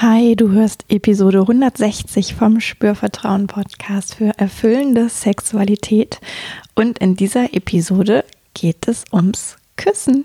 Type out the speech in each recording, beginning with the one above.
Hi, du hörst Episode 160 vom Spürvertrauen Podcast für erfüllende Sexualität und in dieser Episode geht es ums Küssen.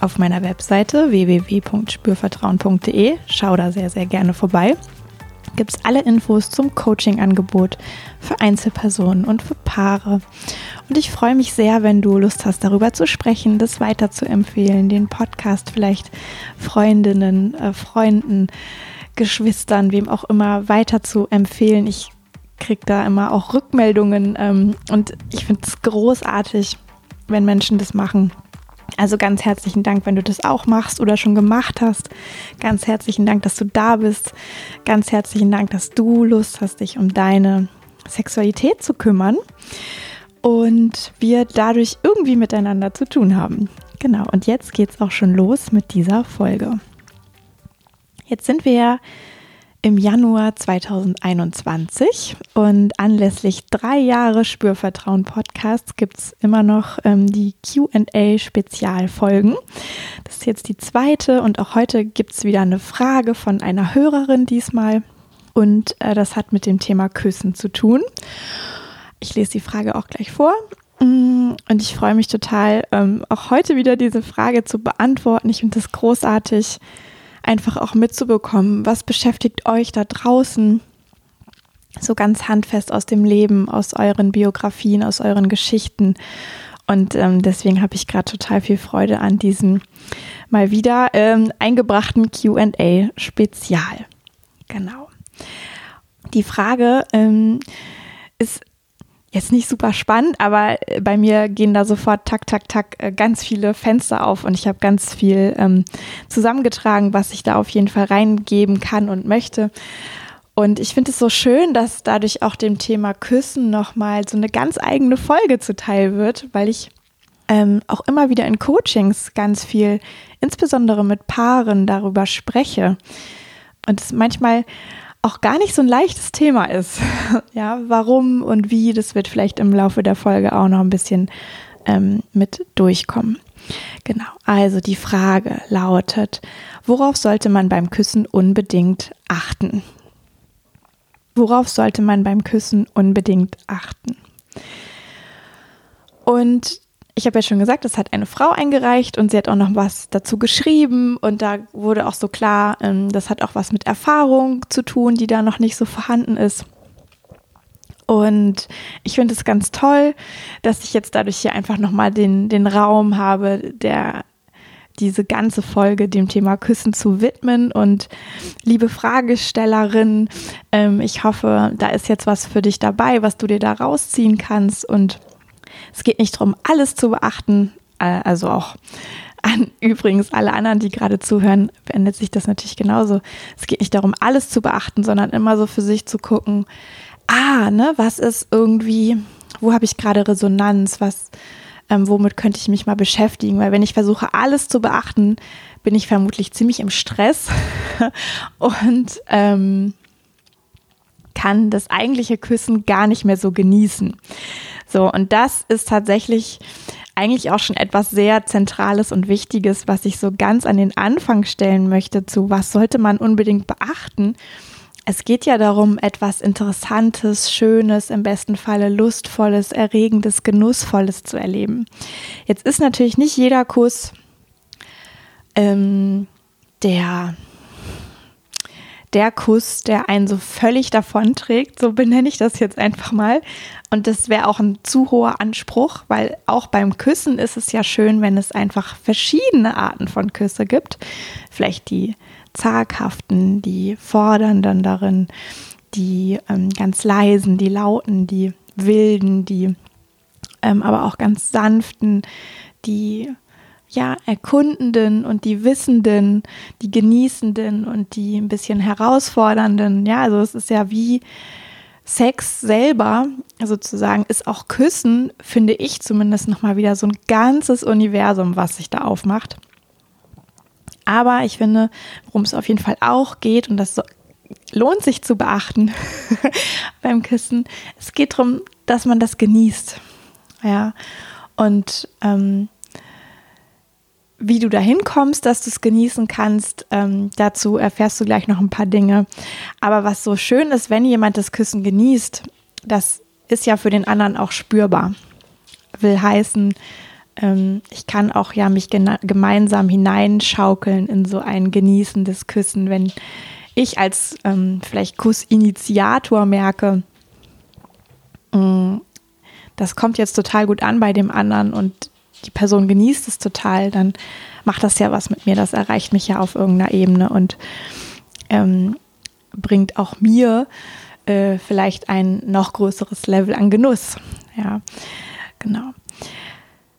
Auf meiner Webseite www.spürvertrauen.de schau da sehr, sehr gerne vorbei gibt es alle Infos zum Coaching-Angebot für Einzelpersonen und für Paare. Und ich freue mich sehr, wenn du Lust hast, darüber zu sprechen, das weiter zu empfehlen, den Podcast vielleicht Freundinnen, äh, Freunden, Geschwistern, wem auch immer weiter zu empfehlen. Ich kriege da immer auch Rückmeldungen ähm, und ich finde es großartig, wenn Menschen das machen also ganz herzlichen Dank, wenn du das auch machst oder schon gemacht hast. Ganz herzlichen Dank, dass du da bist. Ganz herzlichen Dank, dass du Lust hast, dich um deine Sexualität zu kümmern und wir dadurch irgendwie miteinander zu tun haben. Genau, und jetzt geht es auch schon los mit dieser Folge. Jetzt sind wir ja im Januar 2021 und anlässlich drei Jahre Spürvertrauen Podcasts gibt es immer noch ähm, die QA-Spezialfolgen. Das ist jetzt die zweite und auch heute gibt es wieder eine Frage von einer Hörerin diesmal und äh, das hat mit dem Thema Küssen zu tun. Ich lese die Frage auch gleich vor. Mm, und ich freue mich total, ähm, auch heute wieder diese Frage zu beantworten. Ich finde das großartig, einfach auch mitzubekommen, was beschäftigt euch da draußen so ganz handfest aus dem Leben, aus euren Biografien, aus euren Geschichten. Und ähm, deswegen habe ich gerade total viel Freude an diesem mal wieder ähm, eingebrachten QA-Spezial. Genau. Die Frage ähm, ist jetzt nicht super spannend, aber äh, bei mir gehen da sofort tak, tak, tak äh, ganz viele Fenster auf und ich habe ganz viel ähm, zusammengetragen, was ich da auf jeden Fall reingeben kann und möchte. Und ich finde es so schön, dass dadurch auch dem Thema Küssen nochmal so eine ganz eigene Folge zuteil wird, weil ich ähm, auch immer wieder in Coachings ganz viel, insbesondere mit Paaren, darüber spreche. Und es manchmal auch gar nicht so ein leichtes Thema ist. ja, warum und wie, das wird vielleicht im Laufe der Folge auch noch ein bisschen ähm, mit durchkommen. Genau, also die Frage lautet, worauf sollte man beim Küssen unbedingt achten? Worauf sollte man beim Küssen unbedingt achten? Und ich habe ja schon gesagt, das hat eine Frau eingereicht und sie hat auch noch was dazu geschrieben und da wurde auch so klar, ähm, das hat auch was mit Erfahrung zu tun, die da noch nicht so vorhanden ist. Und ich finde es ganz toll, dass ich jetzt dadurch hier einfach nochmal den, den Raum habe, der diese ganze Folge dem Thema Küssen zu widmen. Und liebe Fragestellerin, ähm, ich hoffe, da ist jetzt was für dich dabei, was du dir da rausziehen kannst und es geht nicht darum, alles zu beachten, äh, also auch an übrigens alle anderen, die gerade zuhören, beendet sich das natürlich genauso. Es geht nicht darum, alles zu beachten, sondern immer so für sich zu gucken, ah, ne, was ist irgendwie, wo habe ich gerade Resonanz, was, ähm, womit könnte ich mich mal beschäftigen? Weil wenn ich versuche, alles zu beachten, bin ich vermutlich ziemlich im Stress und ähm, kann das eigentliche Küssen gar nicht mehr so genießen. So, und das ist tatsächlich eigentlich auch schon etwas sehr Zentrales und Wichtiges, was ich so ganz an den Anfang stellen möchte zu, was sollte man unbedingt beachten. Es geht ja darum, etwas Interessantes, Schönes, im besten Falle Lustvolles, Erregendes, Genussvolles zu erleben. Jetzt ist natürlich nicht jeder Kuss ähm, der der Kuss, der einen so völlig davonträgt, so benenne ich das jetzt einfach mal. Und das wäre auch ein zu hoher Anspruch, weil auch beim Küssen ist es ja schön, wenn es einfach verschiedene Arten von Küsse gibt. Vielleicht die zaghaften, die fordernden darin, die ähm, ganz leisen, die lauten, die wilden, die ähm, aber auch ganz sanften, die ja, Erkundenden und die Wissenden, die Genießenden und die ein bisschen Herausfordernden. Ja, also es ist ja wie Sex selber sozusagen ist auch Küssen, finde ich zumindest nochmal wieder so ein ganzes Universum, was sich da aufmacht. Aber ich finde, worum es auf jeden Fall auch geht, und das lohnt sich zu beachten beim Küssen, es geht darum, dass man das genießt. Ja, und ähm, wie du dahin kommst, dass du es genießen kannst, ähm, dazu erfährst du gleich noch ein paar Dinge. Aber was so schön ist, wenn jemand das Küssen genießt, das ist ja für den anderen auch spürbar. Will heißen, ähm, ich kann auch ja mich gemeinsam hineinschaukeln in so ein genießendes Küssen, wenn ich als ähm, vielleicht Kussinitiator merke, mh, mm, das kommt jetzt total gut an bei dem anderen und die Person genießt es total, dann macht das ja was mit mir. Das erreicht mich ja auf irgendeiner Ebene und ähm, bringt auch mir äh, vielleicht ein noch größeres Level an Genuss. Ja, genau.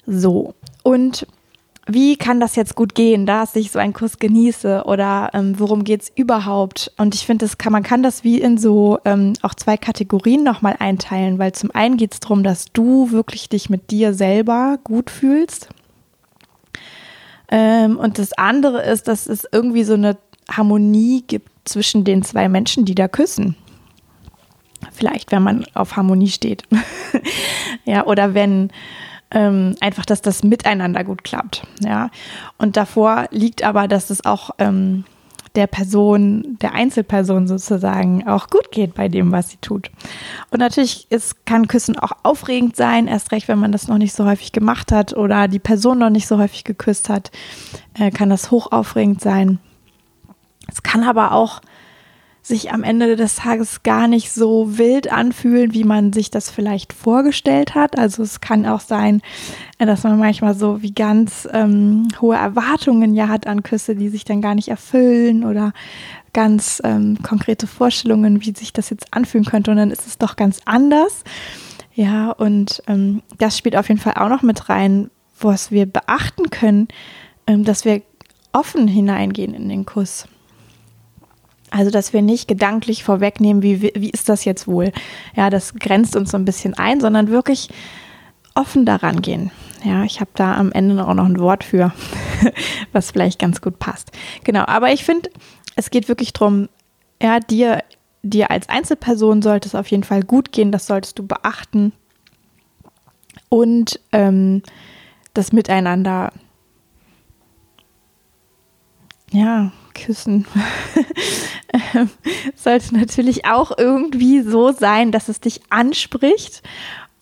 So, und wie kann das jetzt gut gehen, dass ich so einen Kuss genieße oder ähm, worum geht es überhaupt? Und ich finde, kann, man kann das wie in so ähm, auch zwei Kategorien nochmal einteilen, weil zum einen geht es darum, dass du wirklich dich mit dir selber gut fühlst. Ähm, und das andere ist, dass es irgendwie so eine Harmonie gibt zwischen den zwei Menschen, die da küssen. Vielleicht, wenn man auf Harmonie steht. ja, oder wenn ähm, einfach, dass das miteinander gut klappt. Ja. Und davor liegt aber, dass es auch ähm, der Person, der Einzelperson sozusagen auch gut geht bei dem, was sie tut. Und natürlich ist, kann Küssen auch aufregend sein, erst recht, wenn man das noch nicht so häufig gemacht hat oder die Person noch nicht so häufig geküsst hat, äh, kann das hochaufregend sein. Es kann aber auch sich am Ende des Tages gar nicht so wild anfühlen, wie man sich das vielleicht vorgestellt hat. Also es kann auch sein, dass man manchmal so wie ganz ähm, hohe Erwartungen ja hat an Küsse, die sich dann gar nicht erfüllen oder ganz ähm, konkrete Vorstellungen, wie sich das jetzt anfühlen könnte. Und dann ist es doch ganz anders. Ja, und ähm, das spielt auf jeden Fall auch noch mit rein, was wir beachten können, ähm, dass wir offen hineingehen in den Kuss. Also, dass wir nicht gedanklich vorwegnehmen, wie, wie ist das jetzt wohl? Ja, das grenzt uns so ein bisschen ein, sondern wirklich offen daran gehen. Ja, ich habe da am Ende auch noch ein Wort für, was vielleicht ganz gut passt. Genau, aber ich finde, es geht wirklich darum, ja, dir, dir als Einzelperson sollte es auf jeden Fall gut gehen, das solltest du beachten. Und ähm, das Miteinander, ja, küssen sollte natürlich auch irgendwie so sein, dass es dich anspricht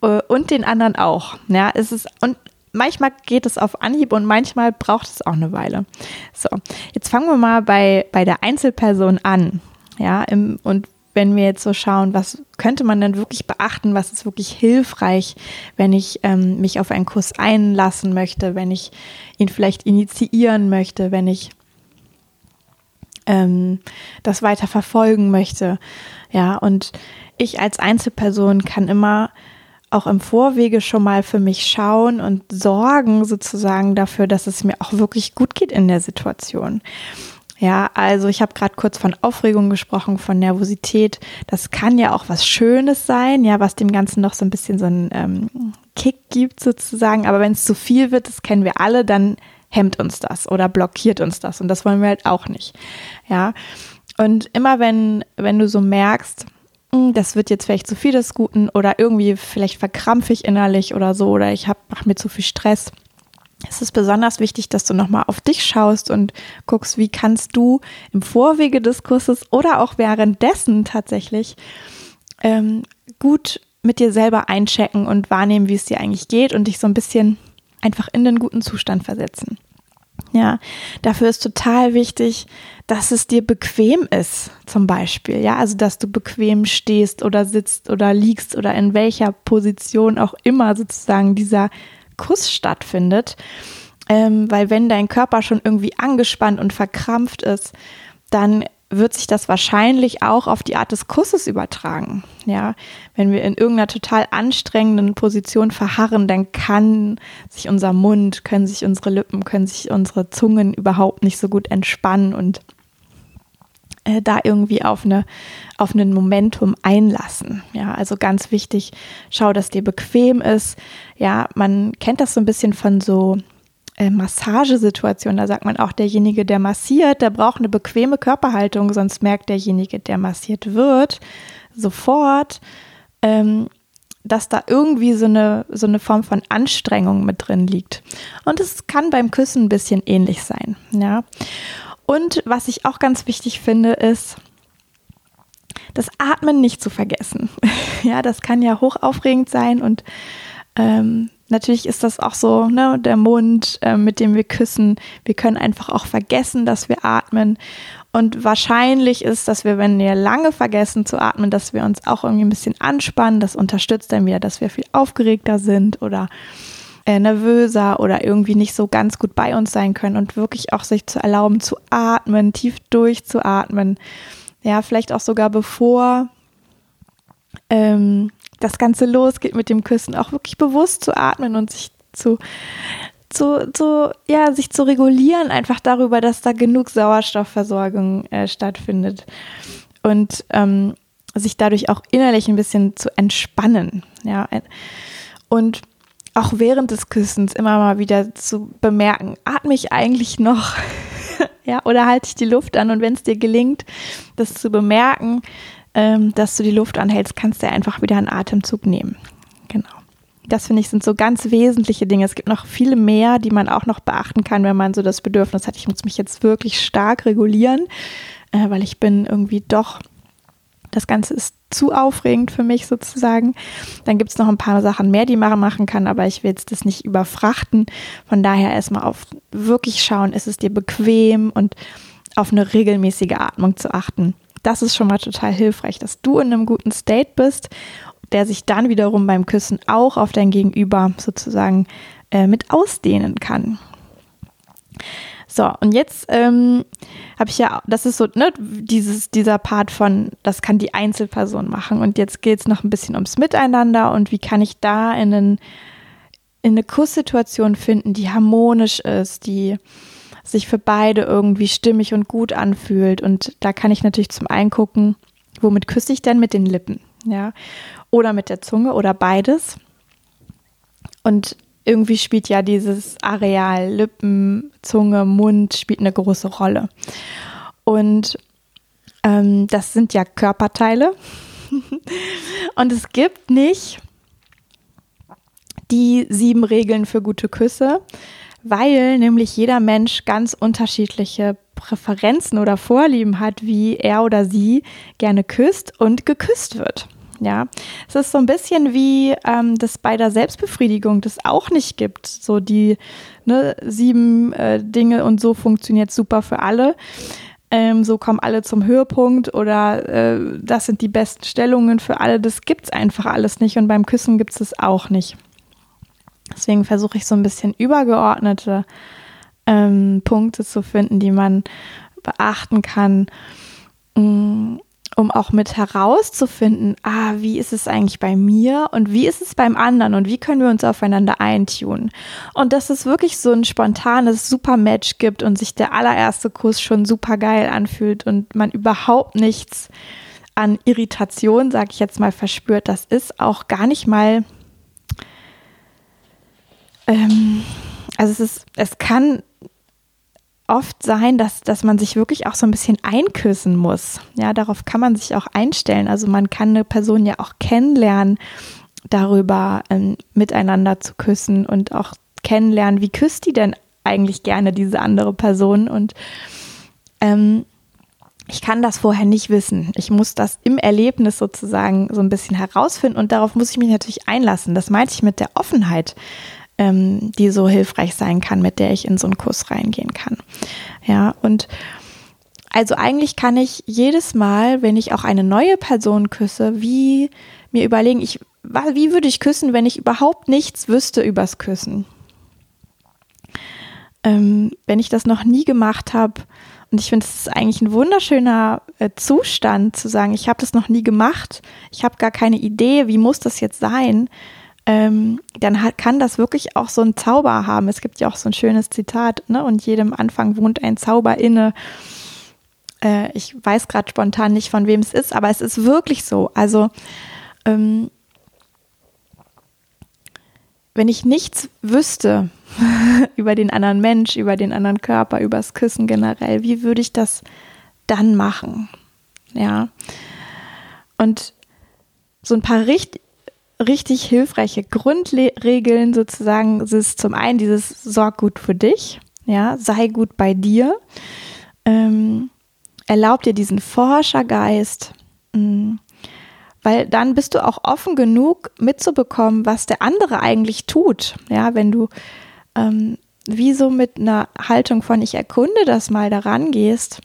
äh, und den anderen auch. Ja, es ist und manchmal geht es auf Anhieb und manchmal braucht es auch eine Weile. So, jetzt fangen wir mal bei, bei der Einzelperson an. Ja, im, und wenn wir jetzt so schauen, was könnte man denn wirklich beachten, was ist wirklich hilfreich, wenn ich ähm, mich auf einen Kurs einlassen möchte, wenn ich ihn vielleicht initiieren möchte, wenn ich ähm, das weiter verfolgen möchte. Ja, und ich als Einzelperson kann immer auch im Vorwege schon mal für mich schauen und sorgen sozusagen dafür, dass es mir auch wirklich gut geht in der Situation. Ja, also ich habe gerade kurz von Aufregung gesprochen, von Nervosität. Das kann ja auch was Schönes sein, ja, was dem Ganzen noch so ein bisschen so einen ähm, Kick gibt sozusagen. Aber wenn es zu viel wird, das kennen wir alle, dann hemmt uns das oder blockiert uns das. Und das wollen wir halt auch nicht. Ja. Und immer wenn, wenn du so merkst, hm, das wird jetzt vielleicht zu viel des Guten oder irgendwie vielleicht verkrampfe ich innerlich oder so oder ich mache mir zu viel Stress. Es ist besonders wichtig, dass du nochmal auf dich schaust und guckst, wie kannst du im Vorwege des Kurses oder auch währenddessen tatsächlich ähm, gut mit dir selber einchecken und wahrnehmen, wie es dir eigentlich geht und dich so ein bisschen einfach in den guten Zustand versetzen. Ja, dafür ist total wichtig, dass es dir bequem ist, zum Beispiel. Ja, also dass du bequem stehst oder sitzt oder liegst oder in welcher Position auch immer sozusagen dieser Kuss stattfindet. Ähm, weil wenn dein Körper schon irgendwie angespannt und verkrampft ist, dann wird sich das wahrscheinlich auch auf die Art des Kusses übertragen. Ja, wenn wir in irgendeiner total anstrengenden Position verharren, dann kann sich unser Mund, können sich unsere Lippen, können sich unsere Zungen überhaupt nicht so gut entspannen und äh, da irgendwie auf eine auf einen Momentum einlassen. Ja, also ganz wichtig, schau, dass dir bequem ist. Ja, man kennt das so ein bisschen von so äh, Massagesituation. Da sagt man auch, derjenige, der massiert, der braucht eine bequeme Körperhaltung, sonst merkt derjenige, der massiert wird, sofort, ähm, dass da irgendwie so eine, so eine Form von Anstrengung mit drin liegt. Und es kann beim Küssen ein bisschen ähnlich sein. Ja. Und was ich auch ganz wichtig finde, ist, das Atmen nicht zu vergessen. ja, das kann ja hochaufregend sein und ähm, Natürlich ist das auch so, ne, der Mund, äh, mit dem wir küssen. Wir können einfach auch vergessen, dass wir atmen. Und wahrscheinlich ist, dass wir, wenn wir lange vergessen zu atmen, dass wir uns auch irgendwie ein bisschen anspannen. Das unterstützt dann wieder, dass wir viel aufgeregter sind oder äh, nervöser oder irgendwie nicht so ganz gut bei uns sein können und wirklich auch sich zu erlauben zu atmen, tief durchzuatmen. Ja, vielleicht auch sogar bevor ähm, das Ganze losgeht mit dem Küssen, auch wirklich bewusst zu atmen und sich zu, zu, zu, ja, sich zu regulieren, einfach darüber, dass da genug Sauerstoffversorgung äh, stattfindet. Und ähm, sich dadurch auch innerlich ein bisschen zu entspannen. Ja. Und auch während des Küssens immer mal wieder zu bemerken, atme ich eigentlich noch? ja, oder halte ich die Luft an? Und wenn es dir gelingt, das zu bemerken, ähm, dass du die Luft anhältst, kannst du einfach wieder einen Atemzug nehmen. Genau. Das finde ich sind so ganz wesentliche Dinge. Es gibt noch viele mehr, die man auch noch beachten kann, wenn man so das Bedürfnis hat, ich muss mich jetzt wirklich stark regulieren, äh, weil ich bin irgendwie doch, das Ganze ist zu aufregend für mich sozusagen. Dann gibt es noch ein paar Sachen mehr, die man machen kann, aber ich will jetzt das nicht überfrachten. Von daher erstmal auf wirklich schauen, ist es dir bequem und auf eine regelmäßige Atmung zu achten. Das ist schon mal total hilfreich, dass du in einem guten State bist, der sich dann wiederum beim Küssen auch auf dein Gegenüber sozusagen äh, mit ausdehnen kann. So, und jetzt ähm, habe ich ja, das ist so, ne, dieses, dieser Part von, das kann die Einzelperson machen. Und jetzt geht es noch ein bisschen ums Miteinander und wie kann ich da in, einen, in eine Kusssituation finden, die harmonisch ist, die sich für beide irgendwie stimmig und gut anfühlt. Und da kann ich natürlich zum einen gucken, womit küsse ich denn mit den Lippen, ja, oder mit der Zunge oder beides. Und irgendwie spielt ja dieses Areal Lippen, Zunge, Mund spielt eine große Rolle. Und ähm, das sind ja Körperteile. und es gibt nicht die sieben Regeln für gute Küsse, weil nämlich jeder Mensch ganz unterschiedliche Präferenzen oder Vorlieben hat, wie er oder sie gerne küsst und geküsst wird. Ja, es ist so ein bisschen wie ähm, das bei der Selbstbefriedigung das auch nicht gibt. So die ne, sieben äh, Dinge und so funktioniert super für alle. Ähm, so kommen alle zum Höhepunkt oder äh, das sind die besten Stellungen für alle. Das gibt es einfach alles nicht und beim Küssen gibt es es auch nicht. Deswegen versuche ich so ein bisschen übergeordnete ähm, Punkte zu finden, die man beachten kann, mm, um auch mit herauszufinden, ah, wie ist es eigentlich bei mir und wie ist es beim anderen und wie können wir uns aufeinander eintun. Und dass es wirklich so ein spontanes Super-Match gibt und sich der allererste Kuss schon super geil anfühlt und man überhaupt nichts an Irritation, sag ich jetzt mal, verspürt, das ist auch gar nicht mal ähm, also es ist, es kann oft sein, dass, dass man sich wirklich auch so ein bisschen einküssen muss. Ja, darauf kann man sich auch einstellen. Also man kann eine Person ja auch kennenlernen, darüber ähm, miteinander zu küssen und auch kennenlernen, wie küsst die denn eigentlich gerne diese andere Person und ähm, ich kann das vorher nicht wissen. Ich muss das im Erlebnis sozusagen so ein bisschen herausfinden und darauf muss ich mich natürlich einlassen. Das meinte ich mit der Offenheit ähm, die so hilfreich sein kann, mit der ich in so einen Kurs reingehen kann. Ja, und also eigentlich kann ich jedes Mal, wenn ich auch eine neue Person küsse, wie mir überlegen, ich, wie würde ich küssen, wenn ich überhaupt nichts wüsste übers Küssen? ähm, wenn ich das noch nie gemacht habe, und ich finde, es ist eigentlich ein wunderschöner äh, Zustand zu sagen, ich habe das noch nie gemacht, ich habe gar keine Idee, wie muss das jetzt sein, ähm, dann hat, kann das wirklich auch so einen Zauber haben. Es gibt ja auch so ein schönes Zitat, ne? Und jedem Anfang wohnt ein Zauber inne. Äh, ich weiß gerade spontan nicht, von wem es ist, aber es ist wirklich so. Also ähm, wenn ich nichts wüsste über den anderen Mensch, über den anderen Körper, über das Küssen generell, wie würde ich das dann machen? Ja. Und so ein paar richtig, richtig hilfreiche Grundregeln sozusagen ist zum einen dieses Sorg gut für dich, ja, sei gut bei dir, ähm, erlaub dir diesen Forschergeist, mh, mm, weil dann bist du auch offen genug mitzubekommen, was der andere eigentlich tut. Ja, wenn du ähm, wie so mit einer Haltung von ich erkunde das mal daran gehst,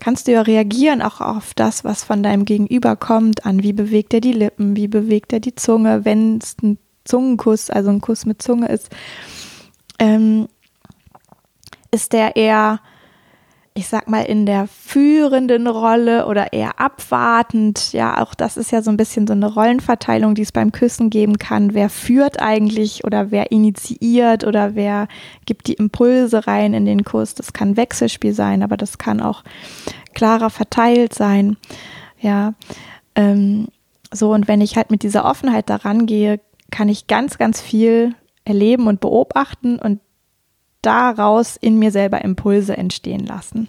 kannst du ja reagieren auch auf das, was von deinem Gegenüber kommt, an wie bewegt er die Lippen, wie bewegt er die Zunge, wenn es ein Zungenkuss, also ein Kuss mit Zunge ist. Ähm, ist der eher ich sag mal, in der führenden Rolle oder eher abwartend. Ja, auch das ist ja so ein bisschen so eine Rollenverteilung, die es beim Küssen geben kann. Wer führt eigentlich oder wer initiiert oder wer gibt die Impulse rein in den Kuss? Das kann Wechselspiel sein, aber das kann auch klarer verteilt sein. Ja, ähm, so und wenn ich halt mit dieser Offenheit daran gehe, kann ich ganz, ganz viel erleben und beobachten und daraus in mir selber Impulse entstehen lassen.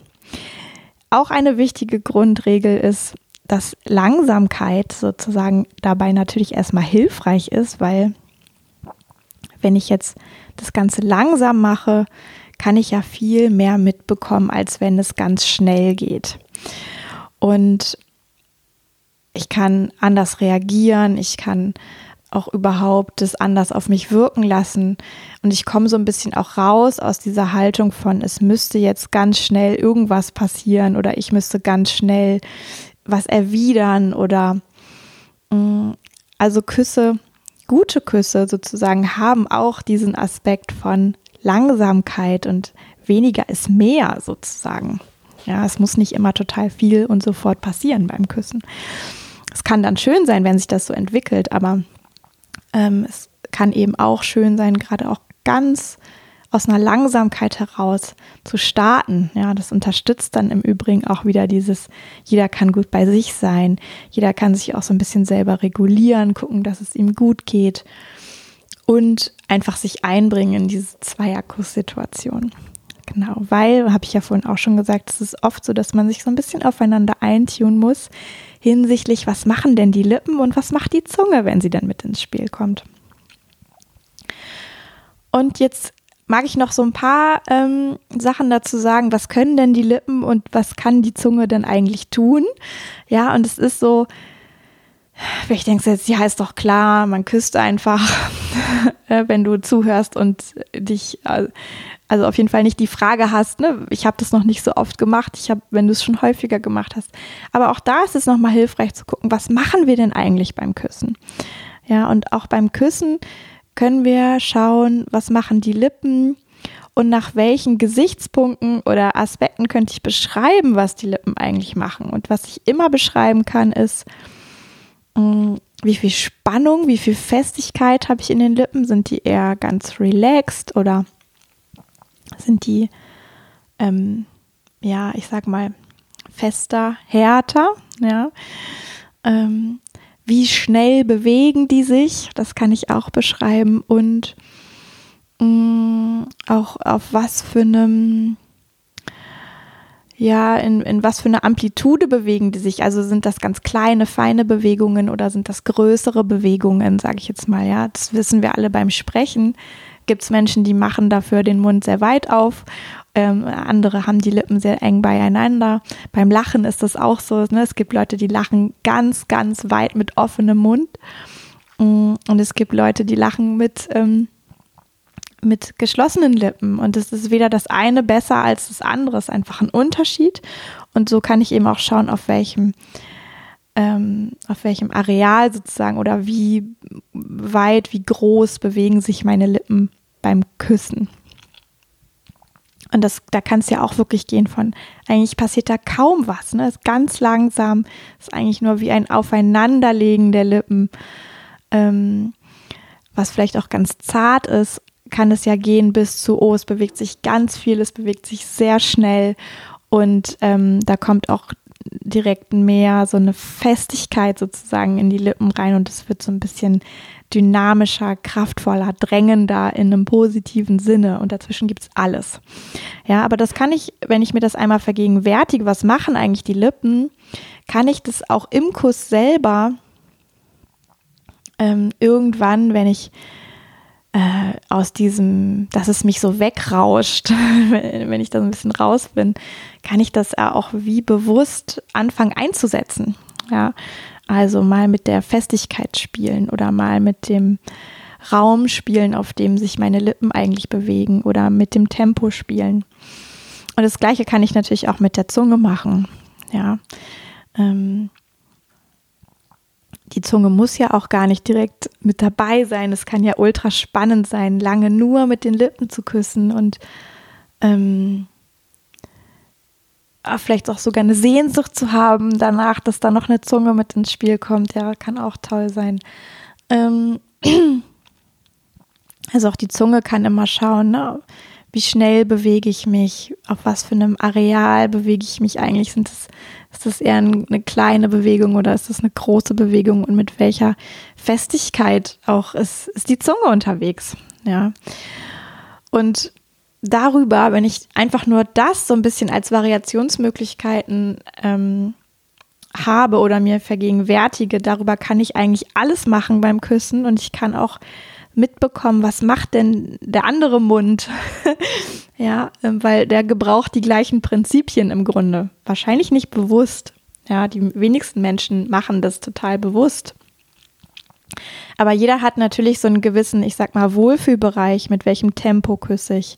Auch eine wichtige Grundregel ist, dass Langsamkeit sozusagen dabei natürlich erstmal hilfreich ist, weil wenn ich jetzt das Ganze langsam mache, kann ich ja viel mehr mitbekommen, als wenn es ganz schnell geht. Und ich kann anders reagieren, ich kann auch überhaupt das anders auf mich wirken lassen. Und ich komme so ein bisschen auch raus aus dieser Haltung von, es müsste jetzt ganz schnell irgendwas passieren oder ich müsste ganz schnell was erwidern oder mm, also Küsse, gute Küsse sozusagen haben auch diesen Aspekt von Langsamkeit und weniger ist mehr sozusagen. Ja, es muss nicht immer total viel und sofort passieren beim Küssen. Es kann dann schön sein, wenn sich das so entwickelt, aber ähm, es kann eben auch schön sein, gerade auch ganz aus einer Langsamkeit heraus zu starten. Ja, das unterstützt dann im Übrigen auch wieder dieses, jeder kann gut bei sich sein, jeder kann sich auch so ein bisschen selber regulieren, gucken, dass es ihm gut geht und einfach sich einbringen in diese Zweierkuss-Situation. Genau, weil, habe ich ja vorhin auch schon gesagt, es ist oft so, dass man sich so ein bisschen aufeinander eintun muss hinsichtlich, was machen denn die Lippen und was macht die Zunge, wenn sie dann mit ins Spiel kommt. Und jetzt mag ich noch so ein paar ähm, Sachen dazu sagen, was können denn die Lippen und was kann die Zunge denn eigentlich tun? Ja, und es ist so, ich denke jetzt, ja, ist doch klar, man küsst einfach, äh, wenn du zuhörst und dich, äh, also auf jeden Fall nicht die Frage hast, ne, ich habe das noch nicht so oft gemacht, ich habe, wenn du es schon häufiger gemacht hast. Aber auch da ist es nochmal hilfreich zu gucken, was machen wir denn eigentlich beim Küssen? Ja, und auch beim Küssen können wir schauen, was machen die Lippen und nach welchen Gesichtspunkten oder Aspekten könnte ich beschreiben, was die Lippen eigentlich machen. Und was ich immer beschreiben kann, ist, Mm, wie viel Spannung, wie viel Festigkeit habe ich in den Lippen? Sind die eher ganz relaxed oder sind die, ähm, ja, ich sag mal, fester, härter? Ja. Ähm, wie schnell bewegen die sich? Das kann ich auch beschreiben. Und mh, mm, auch auf was für einem ja, in, in was für eine Amplitude bewegen die sich? Also sind das ganz kleine, feine Bewegungen oder sind das größere Bewegungen, sage ich jetzt mal, ja? Das wissen wir alle beim Sprechen. Gibt es Menschen, die machen dafür den Mund sehr weit auf. Ähm, andere haben die Lippen sehr eng beieinander. Beim Lachen ist das auch so. Ne? Es gibt Leute, die lachen ganz, ganz weit mit offenem Mund. Mm, und es gibt Leute, die lachen mit ähm, mit geschlossenen Lippen. Und es ist weder das eine besser als das andere. Es ist einfach ein Unterschied. Und so kann ich eben auch schauen, auf welchem, ähm, auf welchem Areal sozusagen oder wie weit, wie groß bewegen sich meine Lippen beim Küssen. Und das, da kann es ja auch wirklich gehen von, eigentlich passiert da kaum was. Ne? Ist ganz langsam, ist eigentlich nur wie ein Aufeinanderlegen der Lippen. Ähm, was vielleicht auch ganz zart ist, kann es ja gehen bis zu, oh, es bewegt sich ganz viel, es bewegt sich sehr schnell und ähm, da kommt auch direkt mehr so eine Festigkeit sozusagen in die Lippen rein und es wird so ein bisschen dynamischer, kraftvoller, drängender in einem positiven Sinne und dazwischen gibt es alles. Ja, aber das kann ich, wenn ich mir das einmal vergegenwärtige, was machen eigentlich die Lippen, kann ich das auch im Kuss selber ähm, irgendwann, wenn ich äh, aus diesem, dass es mich so wegrauscht, wenn ich da so ein bisschen raus bin, kann ich das auch wie bewusst anfangen einzusetzen. Ja, also mal mit der Festigkeit spielen oder mal mit dem Raum spielen, auf dem sich meine Lippen eigentlich bewegen oder mit dem Tempo spielen. Und das Gleiche kann ich natürlich auch mit der Zunge machen. Ja, ähm, die Zunge muss ja auch gar nicht direkt mit dabei sein. Es kann ja ultra spannend sein, lange nur mit den Lippen zu küssen und ähm, ah, vielleicht auch sogar eine Sehnsucht zu haben danach, dass da noch eine Zunge mit ins Spiel kommt. Ja, kann auch toll sein. Ähm, also auch die Zunge kann immer schauen, ne? wie schnell bewege ich mich, auf was für einem Areal bewege ich mich eigentlich. Sind das, ist das eher eine kleine Bewegung oder ist das eine große Bewegung und mit welcher Festigkeit auch ist, ist die Zunge unterwegs. Ja. Und darüber, wenn ich einfach nur das so ein bisschen als Variationsmöglichkeiten ähm, habe oder mir vergegenwärtige, darüber kann ich eigentlich alles machen beim Küssen und ich kann auch mitbekommen, was macht denn der andere Mund? ja, ähm, weil der gebraucht die gleichen Prinzipien im Grunde. Wahrscheinlich nicht bewusst. Ja, die wenigsten Menschen machen das total bewusst. Aber jeder hat natürlich so einen gewissen, ich sag mal, Wohlfühlbereich, mit welchem Tempo küsse ich.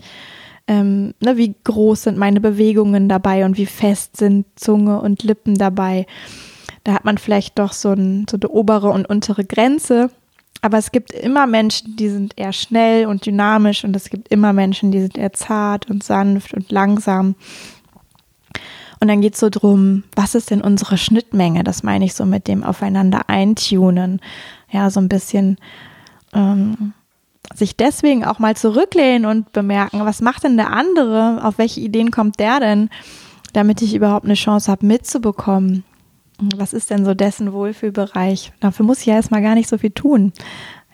Ähm, ne, wie groß sind meine Bewegungen dabei und wie fest sind Zunge und Lippen dabei. Da hat man vielleicht doch so, ein, so eine obere und untere Grenze. Aber es gibt immer Menschen, die sind eher schnell und dynamisch und es gibt immer Menschen, die sind eher zart und sanft und langsam. Und dann geht es so drum, was ist denn unsere Schnittmenge? Das meine ich so mit dem Aufeinander eintunen. Ja, so ein bisschen ähm, sich deswegen auch mal zurücklehnen und bemerken, was macht denn der andere? Auf welche Ideen kommt der denn? Damit ich überhaupt eine Chance habe, mitzubekommen, was ist denn so dessen Wohlfühlbereich? Dafür muss ich ja erstmal gar nicht so viel tun.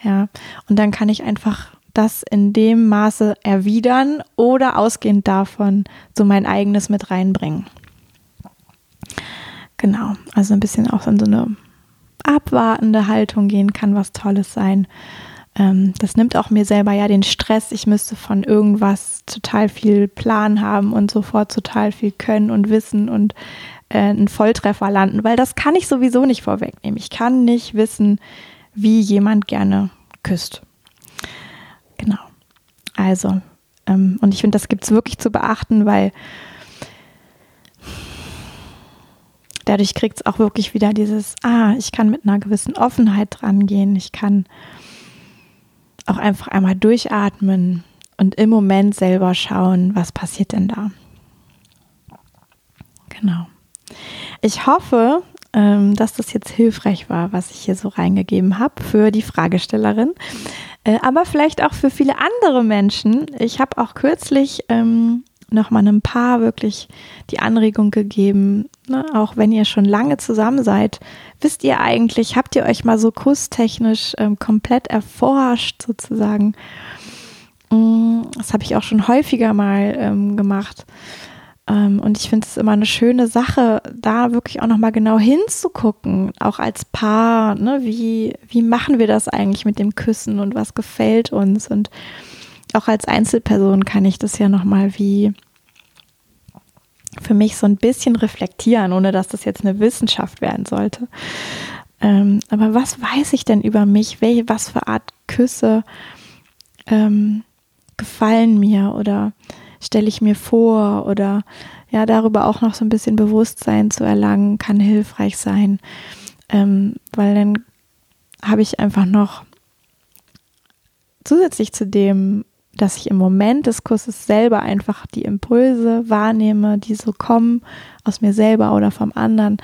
Ja, und dann kann ich einfach das in dem Maße erwidern oder ausgehend davon so mein eigenes mit reinbringen. Genau, also ein bisschen auch in so eine abwartende Haltung gehen kann was Tolles sein. Ähm, das nimmt auch mir selber ja den Stress. Ich müsste von irgendwas total viel Plan haben und sofort total viel können und wissen und einen Volltreffer landen, weil das kann ich sowieso nicht vorwegnehmen. Ich kann nicht wissen, wie jemand gerne küsst. Genau. Also, ähm, und ich finde, das gibt es wirklich zu beachten, weil dadurch kriegt es auch wirklich wieder dieses, ah, ich kann mit einer gewissen Offenheit dran gehen. Ich kann auch einfach einmal durchatmen und im Moment selber schauen, was passiert denn da. Genau. Ich hoffe, ähm, dass das jetzt hilfreich war, was ich hier so reingegeben habe für die Fragestellerin, äh, aber vielleicht auch für viele andere Menschen. Ich habe auch kürzlich ähm, noch mal ein paar wirklich die Anregung gegeben, ne, auch wenn ihr schon lange zusammen seid, wisst ihr eigentlich, habt ihr euch mal so kusstechnisch ähm, komplett erforscht sozusagen? Mm, das habe ich auch schon häufiger mal ähm, gemacht. Ähm, und ich finde es immer eine schöne Sache, da wirklich auch nochmal genau hinzugucken, auch als Paar, ne? wie, wie machen wir das eigentlich mit dem Küssen und was gefällt uns? Und auch als Einzelperson kann ich das ja nochmal wie für mich so ein bisschen reflektieren, ohne dass das jetzt eine Wissenschaft werden sollte. Ähm, aber was weiß ich denn über mich? Welche, was für Art Küsse ähm, gefallen mir oder stelle ich mir vor oder ja, darüber auch noch so ein bisschen Bewusstsein zu erlangen, kann hilfreich sein, ähm, weil dann habe ich einfach noch zusätzlich zu dem dass ich im Moment des Kusses selber einfach die Impulse wahrnehme, die so kommen aus mir selber oder vom anderen,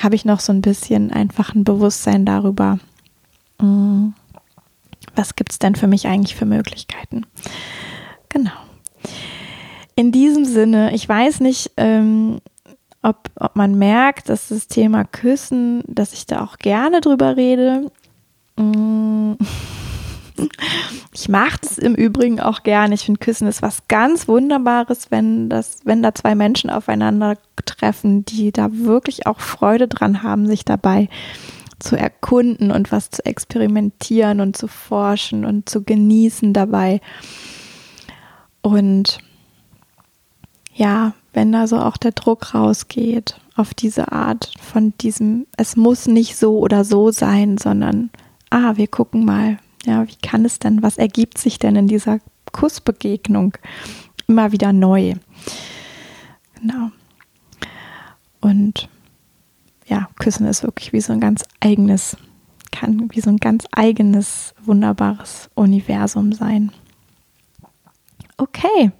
habe ich noch so ein bisschen einfach ein Bewusstsein darüber, mm, was gibt es denn für mich eigentlich für Möglichkeiten. Genau. In diesem Sinne, ich weiß nicht, ähm, ob, ob man merkt, dass das Thema Küssen, dass ich da auch gerne drüber rede. Mm. Ich mache es im Übrigen auch gerne. Ich finde, Küssen ist was ganz Wunderbares, wenn das, wenn da zwei Menschen aufeinander treffen, die da wirklich auch Freude dran haben, sich dabei zu erkunden und was zu experimentieren und zu forschen und zu genießen dabei. Und ja, wenn da so auch der Druck rausgeht auf diese Art von diesem, es muss nicht so oder so sein, sondern, ah, wir gucken mal, ja, wie kann es denn, was ergibt sich denn in dieser Kussbegegnung immer wieder neu? Genau. Und ja, Küssen ist wirklich wie so ein ganz eigenes, kann wie so ein ganz eigenes, wunderbares Universum sein. Okay.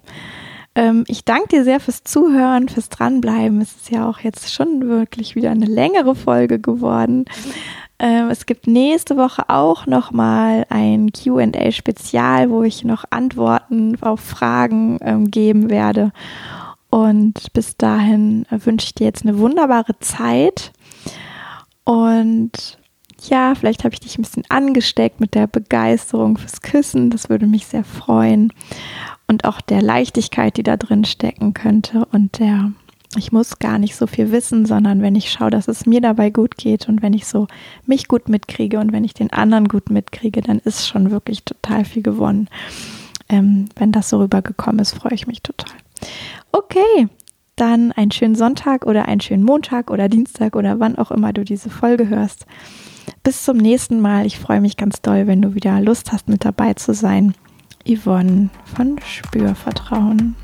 Ähm, ich danke dir sehr fürs Zuhören, fürs Dranbleiben. Es ist ja auch jetzt schon wirklich wieder eine längere Folge geworden. Ähm, es gibt nächste Woche auch nochmal ein QA-Spezial, wo ich noch Antworten auf Fragen ähm, geben werde. Und bis dahin äh, wünsche ich dir jetzt eine wunderbare Zeit. Und ja, vielleicht habe ich dich ein bisschen angesteckt mit der Begeisterung fürs Küssen. Das würde mich sehr freuen und auch der Leichtigkeit, die da drin stecken könnte und der ich muss gar nicht so viel wissen, sondern wenn ich schaue, dass es mir dabei gut geht und wenn ich so mich gut mitkriege und wenn ich den anderen gut mitkriege, dann ist schon wirklich total viel gewonnen. Ähm, wenn das so rübergekommen ist, freue ich mich total. Okay, dann einen schönen Sonntag oder einen schönen Montag oder Dienstag oder wann auch immer du diese Folge hörst. Bis zum nächsten Mal. Ich freue mich ganz doll, wenn du wieder Lust hast, mit dabei zu sein. Yvonne von Spürvertrauen.